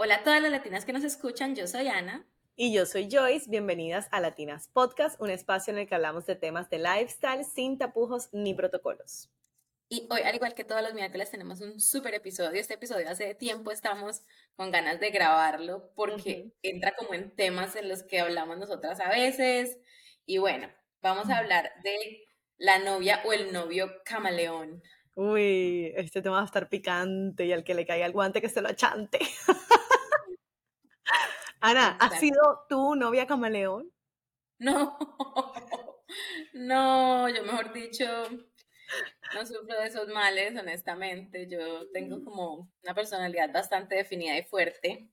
Hola a todas las latinas que nos escuchan, yo soy Ana. Y yo soy Joyce, bienvenidas a Latinas Podcast, un espacio en el que hablamos de temas de lifestyle sin tapujos ni protocolos. Y hoy, al igual que todos los miércoles, tenemos un súper episodio. Este episodio hace tiempo estamos con ganas de grabarlo porque entra como en temas en los que hablamos nosotras a veces. Y bueno, vamos a hablar de la novia o el novio camaleón. Uy, este tema va a estar picante y al que le caiga el guante que se lo achante. Ana, ¿has sido tu novia camaleón? No, no, yo mejor dicho, no sufro de esos males, honestamente. Yo tengo como una personalidad bastante definida y fuerte.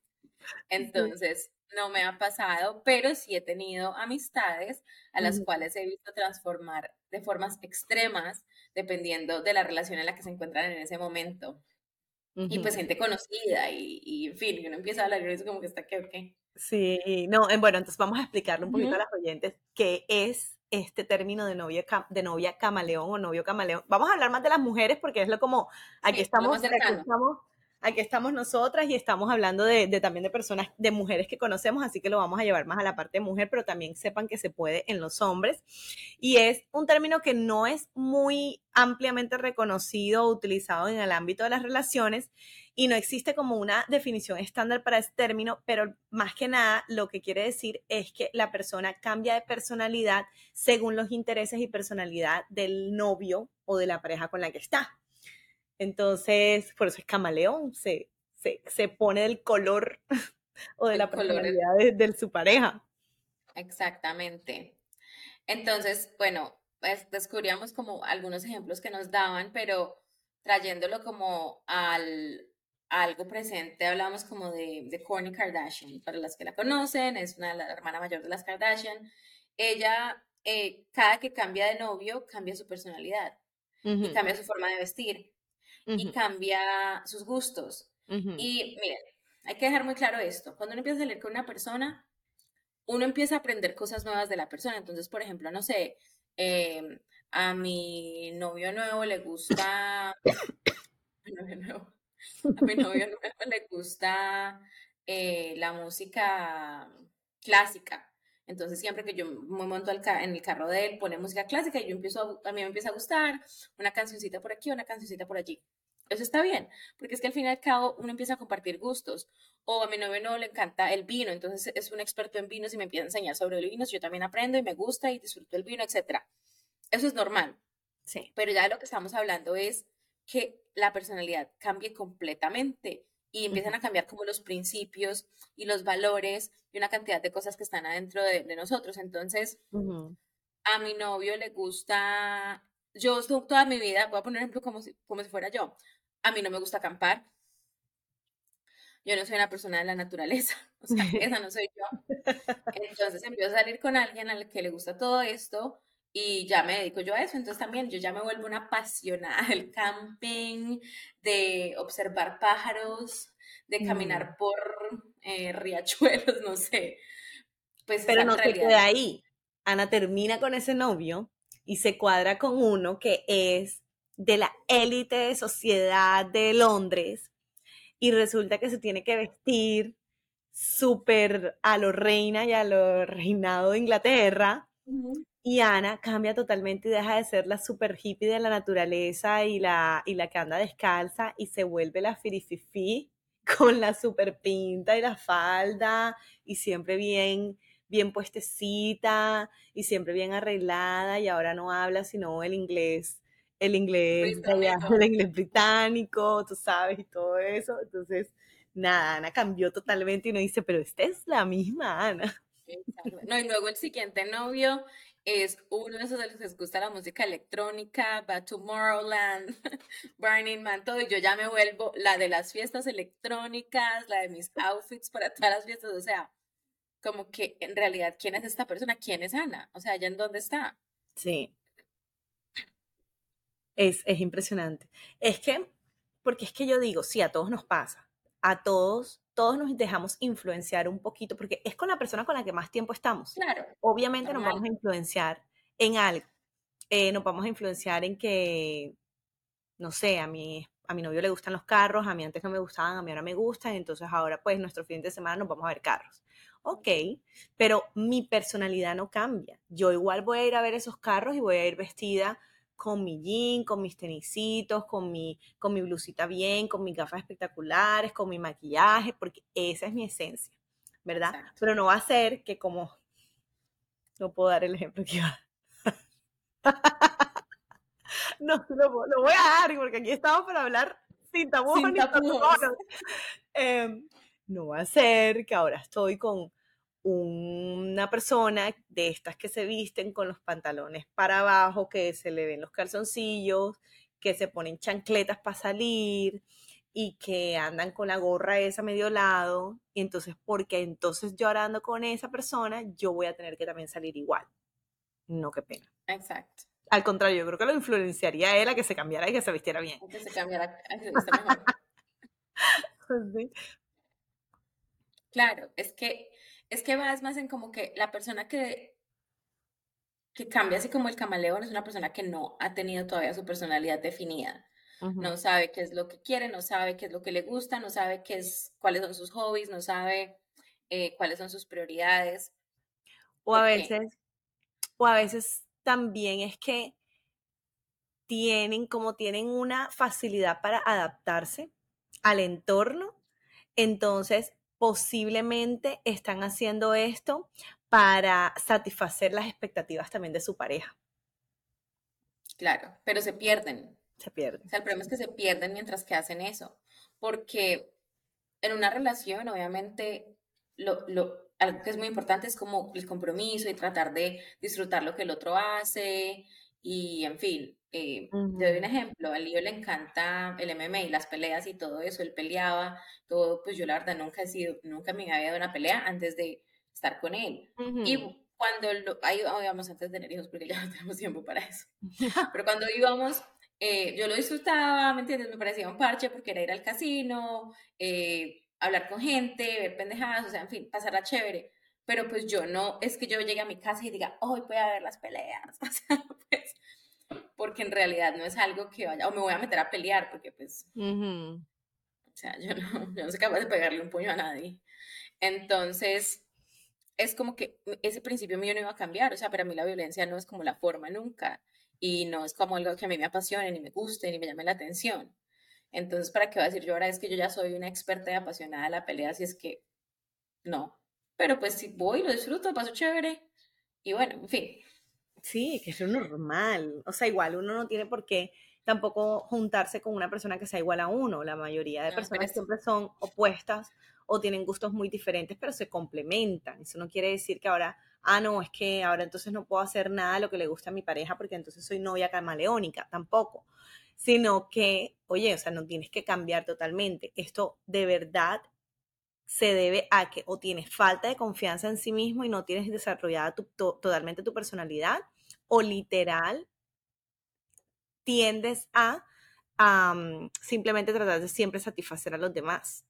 Entonces, no me ha pasado, pero sí he tenido amistades a las cuales he visto transformar de formas extremas dependiendo de la relación en la que se encuentran en ese momento. Y pues gente conocida y, en fin, uno empieza a hablar y eso como que está que, ok. Sí, no, bueno, entonces vamos a explicarle un poquito a las oyentes qué es este término de novia, de novia camaleón o novio camaleón. Vamos a hablar más de las mujeres porque es lo como, aquí estamos, aquí estamos, aquí estamos nosotras y estamos hablando de, también de personas, de mujeres que conocemos, así que lo vamos a llevar más a la parte de mujer, pero también sepan que se puede en los hombres. Y es un término que no es muy ampliamente reconocido o utilizado en el ámbito de las relaciones y no existe como una definición estándar para ese término, pero más que nada lo que quiere decir es que la persona cambia de personalidad según los intereses y personalidad del novio o de la pareja con la que está. Entonces, por eso es camaleón, se, se, pone del color o de la personalidad de, su pareja. Exactamente. Entonces, bueno, pues descubríamos como algunos ejemplos que nos daban, pero trayéndolo como al, algo presente, hablamos como de, de Kourtney Kardashian. Para las que la conocen, es una la hermana mayor de las Kardashian. Ella, eh, cada que cambia de novio, cambia su personalidad y cambia su forma de vestir y cambia sus gustos. Y miren, hay que dejar muy claro esto. Cuando uno empieza a salir con una persona, uno empieza a aprender cosas nuevas de la persona. Entonces, por ejemplo, no sé, em, a mi novio nuevo le gusta... a mi novio nuevo le gusta eh, la música clásica. Entonces, siempre que yo me monto en el carro de él, pone música clásica y yo empiezo, a, mí me empieza a gustar una cancioncita por aquí, una cancioncita por allí. Eso está bien, porque es que al fin y al cabo uno empieza a compartir gustos. O a mi novio no le encanta el vino, entonces es un experto en vinos y me empieza a enseñar sobre el vino, yo también aprendo y me gusta y disfruto el vino, etc. Eso es normal. Sí. Pero ya lo que estamos hablando es que la personalidad cambie completamente y empiezan a cambiar como los principios y los valores y una cantidad de cosas que están adentro de, nosotros. Entonces, a mi novio le gusta, yo toda mi vida, voy a poner ejemplo como si, como si fuera yo, a mí no me gusta acampar. Yo no soy una persona de la naturaleza, o sea, esa no soy yo. Entonces empiezo a salir con alguien al que le gusta todo esto y ya me dedico yo a eso. Entonces también yo ya me vuelvo una apasionada del camping, de observar pájaros, de caminar mm. por eh, riachuelos, no sé. Pues Pero no se queda ahí. Ana termina con ese novio y se cuadra con uno que es de la élite de sociedad de Londres y resulta que se tiene que vestir súper a lo reina y a lo reinado de Inglaterra. Y Ana cambia totalmente y deja de ser la super hippie de la naturaleza y la, y la que anda descalza y se vuelve la firififi con la super pinta y la falda y siempre bien bien puestecita y siempre bien arreglada y ahora no habla sino el inglés, el inglés, el inglés británico, tú sabes, y todo eso. Entonces, nada, Ana cambió totalmente y uno dice, pero esta es la misma Ana. No, y luego el siguiente novio es uno de esos de los que les gusta la música electrónica, va Tomorrowland, Burning Man, todo, y yo ya me vuelvo la de las fiestas electrónicas, la de mis outfits para todas las fiestas, o sea, como que en realidad, ¿quién es esta persona? ¿Quién es Ana? O sea, ¿ella en dónde está? Sí. Es, es impresionante. Es que, porque es que yo digo, sí, a todos nos pasa, a todos, todos nos dejamos influenciar un poquito, porque es con la persona con la que más tiempo estamos. Claro. Obviamente nos vamos a influenciar en algo. Eh, nos vamos a influenciar en que, no sé, a mi, a mi novio le gustan los carros, a mí antes no me gustaban, a mí ahora me gustan, entonces ahora pues nuestro fin de semana nos vamos a ver carros. Ok, pero mi personalidad no cambia. Yo igual voy a ir a ver esos carros y voy a ir vestida con mi jean, con mis tenisitos, con mi, con mi blusita bien, con mis gafas espectaculares, con mi maquillaje, porque esa es mi esencia, ¿verdad? Pero no va a ser que como, no puedo dar el ejemplo que iba. no, lo, voy a dar porque aquí estamos para hablar sin tabú sin em, no va a ser que ahora estoy con una persona de estas que se visten con los pantalones para abajo, que se le ven los calzoncillos, que se ponen chancletas para salir y que andan con la gorra esa medio lado. Y entonces, porque entonces yo ahora ando con esa persona, yo voy a tener que también salir igual. No, qué pena. Exacto. Al contrario, yo creo que lo influenciaría a él a que se cambiara y que se vistiera bien. Que se cambiara, Claro, es que es que vas más en como que la persona que, que cambia así como el camaleón es una persona que no ha tenido todavía su personalidad definida. No sabe qué es lo que quiere, no sabe qué es lo que le gusta, no sabe qué es, cuáles son sus hobbies, no sabe eh, cuáles son sus prioridades. O a veces, o a veces también es que tienen, como tienen una facilidad para adaptarse al entorno, entonces posiblemente están haciendo esto para satisfacer las expectativas también de su pareja. Claro, pero se pierden. Se pierden. O sea, el problema es que se pierden mientras que hacen eso, porque en una relación, obviamente, lo, lo, algo que es muy importante es como el compromiso y tratar de disfrutar lo que el otro hace y, en fin, eh, te doy un ejemplo, a Lío le encanta el MMA, las peleas y todo eso, él peleaba, todo, pues yo la verdad nunca he sido, nunca me había dado una pelea antes de estar con él. Y cuando, lo, ahí íbamos antes de tener hijos, porque ya no tenemos tiempo para eso, pero cuando íbamos, eh, yo lo disfrutaba, ¿me entiendes? Me parecía un parche porque era ir al casino, eh, hablar con gente, ver pendejadas, o sea, en fin, pasarla chévere. Pero pues yo no, es que yo llegue a mi casa y diga, hoy voy a ver las peleas, o sea, pues, porque en realidad no es algo que vaya, o me voy a meter a pelear, porque pues, o sea, yo no, yo no soy capaz de pegarle un puño a nadie. Entonces, es como que ese principio mío no iba a cambiar, o sea, para mí la violencia no es como la forma nunca, y no es como algo que a mí me apasione, ni me guste, ni me llame la atención. Entonces, ¿para qué voy a decir yo ahora es que yo ya soy una experta y apasionada de la pelea? Si es que no. Pero pues si voy, lo disfruto, paso chévere. Y bueno, en fin. Sí, que es lo normal. O sea, igual uno no tiene por qué tampoco juntarse con una persona que sea igual a uno. La mayoría de personas siempre son opuestas o tienen gustos muy diferentes, pero se complementan. Eso no quiere decir que ahora, ah, no, es que ahora entonces no puedo hacer nada de lo que le gusta a mi pareja porque entonces soy novia camaleónica. Tampoco. Sino que, oye, o sea, no tienes que cambiar totalmente. Esto de verdad se debe a que o tienes falta de confianza en sí mismo y no tienes desarrollada totalmente tu personalidad, o literal tiendes a simplemente tratar de siempre satisfacer a los demás.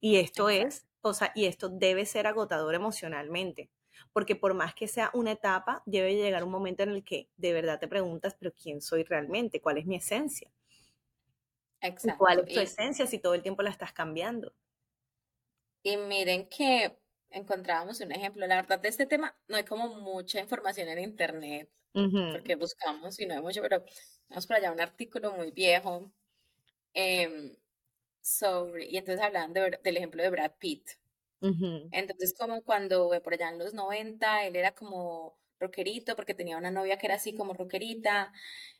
Y esto es, o sea, y esto debe ser agotador emocionalmente, porque por más que sea una etapa, debe llegar un momento en el que de verdad te preguntas, pero ¿quién soy realmente? ¿Cuál es mi esencia? Exacto. ¿Cuál es tu esencia si todo el tiempo la estás cambiando? Y miren que encontrábamos un ejemplo. La verdad de este tema no hay como mucha información en internet, porque buscamos y no hay mucho, pero vamos por allá un artículo muy viejo em, sobre, y entonces hablaban del ejemplo de Brad Pitt. Entonces como cuando por allá en los 90, él era como rockerito, porque tenía una novia que era así como rockerita,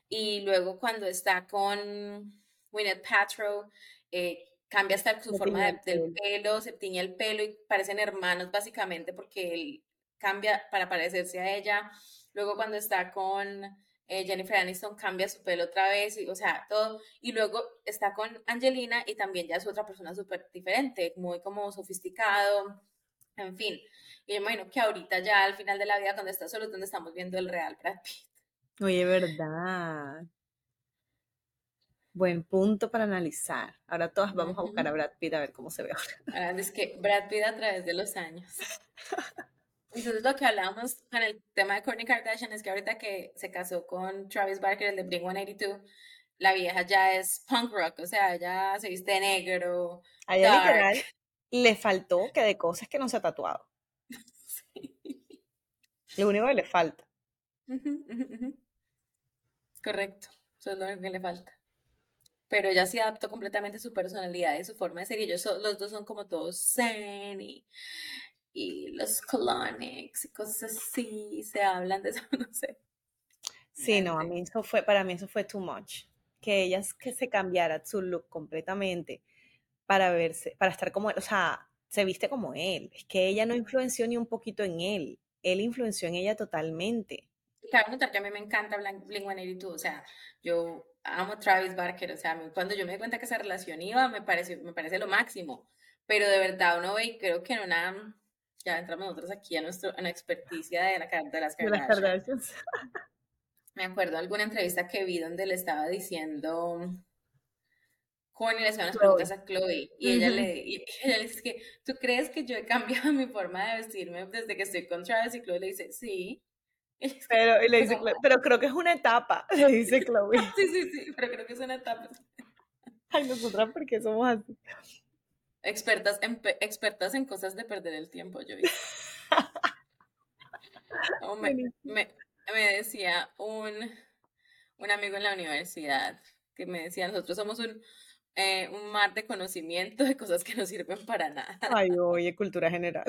y luego cuando está con Gwyneth Paltrow, eh, cambia hasta su forma del pelo, se tiñe el pelo y parecen hermanos básicamente porque él cambia para parecerse a ella. Luego cuando está con eh, Jennifer Aniston cambia su pelo otra vez, y, o sea, todo. Y luego está con Angelina y también ya es otra persona súper diferente, muy como sofisticado, en fin. Y yo imagino que ahorita ya al final de la vida, cuando está solo, es donde estamos viendo el real Brad Pitt. Oye, verdad. Buen punto para analizar. Ahora todas vamos a buscar a Brad Pitt a ver cómo se ve ahora. es que Brad Pitt a través de los años. Entonces lo que hablamos con el tema de Kourtney Kardashian es que ahorita que se casó con Travis Barker, el de Blink 182, la vieja ya es punk rock, o sea, ya se viste negro. A ella literal le faltó que de cosas que no se ha tatuado. Lo único que le falta. Correcto, eso es lo que le falta. Pero ella sí adaptó completamente su personalidad y su forma de ser. Y ellos los dos son como todos zen y, los colonics y cosas así. Se hablan de eso, no sé. Sí, no, a mí eso fue, para mí eso fue too much. Que ella que se cambiara su look completamente para verse, para estar como él, o sea, se viste como él. Es que ella no influenció ni un poquito en él. Él influenció en ella totalmente. Cabe notar que a mí me encanta Blink-182, o sea, yo amo Travis Barker, o sea, cuando yo me di cuenta que esa relación iba, me parece, me parece lo máximo, pero de verdad uno ve, creo que en una, ya entramos nosotros aquí a, nuestro, a la experticia de, la, de las Kardashians. me acuerdo de alguna entrevista que vi donde le estaba diciendo, Corny le hacía unas preguntas a Chloe y, ella le, y ella le dice que, ¿tú crees que yo he cambiado mi forma de vestirme desde que estoy con Travis? Y Chloe le dice, sí. Pero, y le dice, pero creo que es una etapa, le dice Chloe. sí, sí, sí, pero creo que es una etapa. Ay, nosotras, ¿por qué somos así? Expertas en, expertas en cosas de perder el tiempo, yo me, me, me, decía un, un amigo en la universidad que me decía, nosotros somos un, eh, un mar de conocimiento de cosas que no sirven para nada. Ay, oye, cultura general.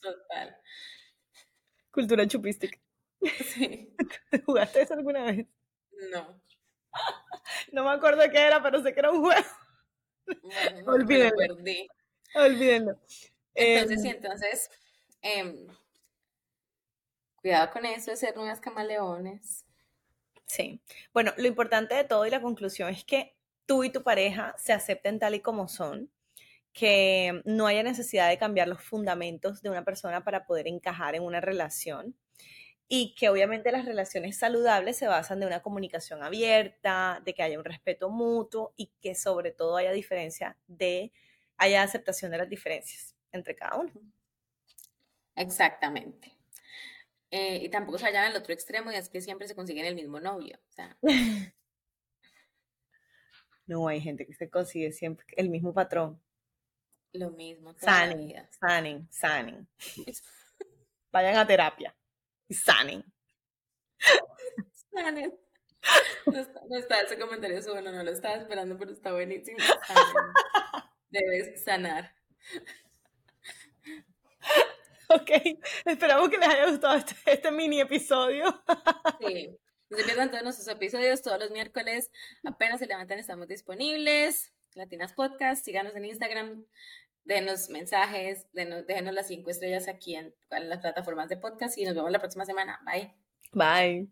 Total. Cultura chupística. Sí. ¿Jugaste eso alguna vez? No. No me acuerdo qué era, pero sé que era un juego. Bueno, Olvídenlo. perdí. Olvídenlo. Entonces, sí, em, entonces, em, cuidado con eso de ser nuevas camaleones. Sí. Bueno, lo importante de todo y la conclusión es que tú y tu pareja se acepten tal y como son, que no haya necesidad de cambiar los fundamentos de una persona para poder encajar en una relación y que obviamente las relaciones saludables se basan de una comunicación abierta, de que haya un respeto mutuo y que sobre todo haya diferencia de, haya aceptación de las diferencias entre cada uno. Exactamente. Eh, y tampoco se vayan al otro extremo y es que siempre se consiguen el mismo novio. no, hay gente que se consigue siempre el mismo patrón. Lo mismo. Sanning, sanning, sanning. Vayan a terapia sanen. Sanen. No está, ese comentario bueno, no lo estaba esperando, pero está buenísimo. Debes sanar. Ok, esperamos que les haya gustado este, este mini episodio. Sí, no se pierdan todos nuestros episodios todos los miércoles. Apenas se levantan, estamos disponibles. Latinas Podcast, síganos en Instagram, denos mensajes, denos, déjenos las cinco estrellas aquí en, en las plataformas de podcast y nos vemos la próxima semana. Bye. Bye.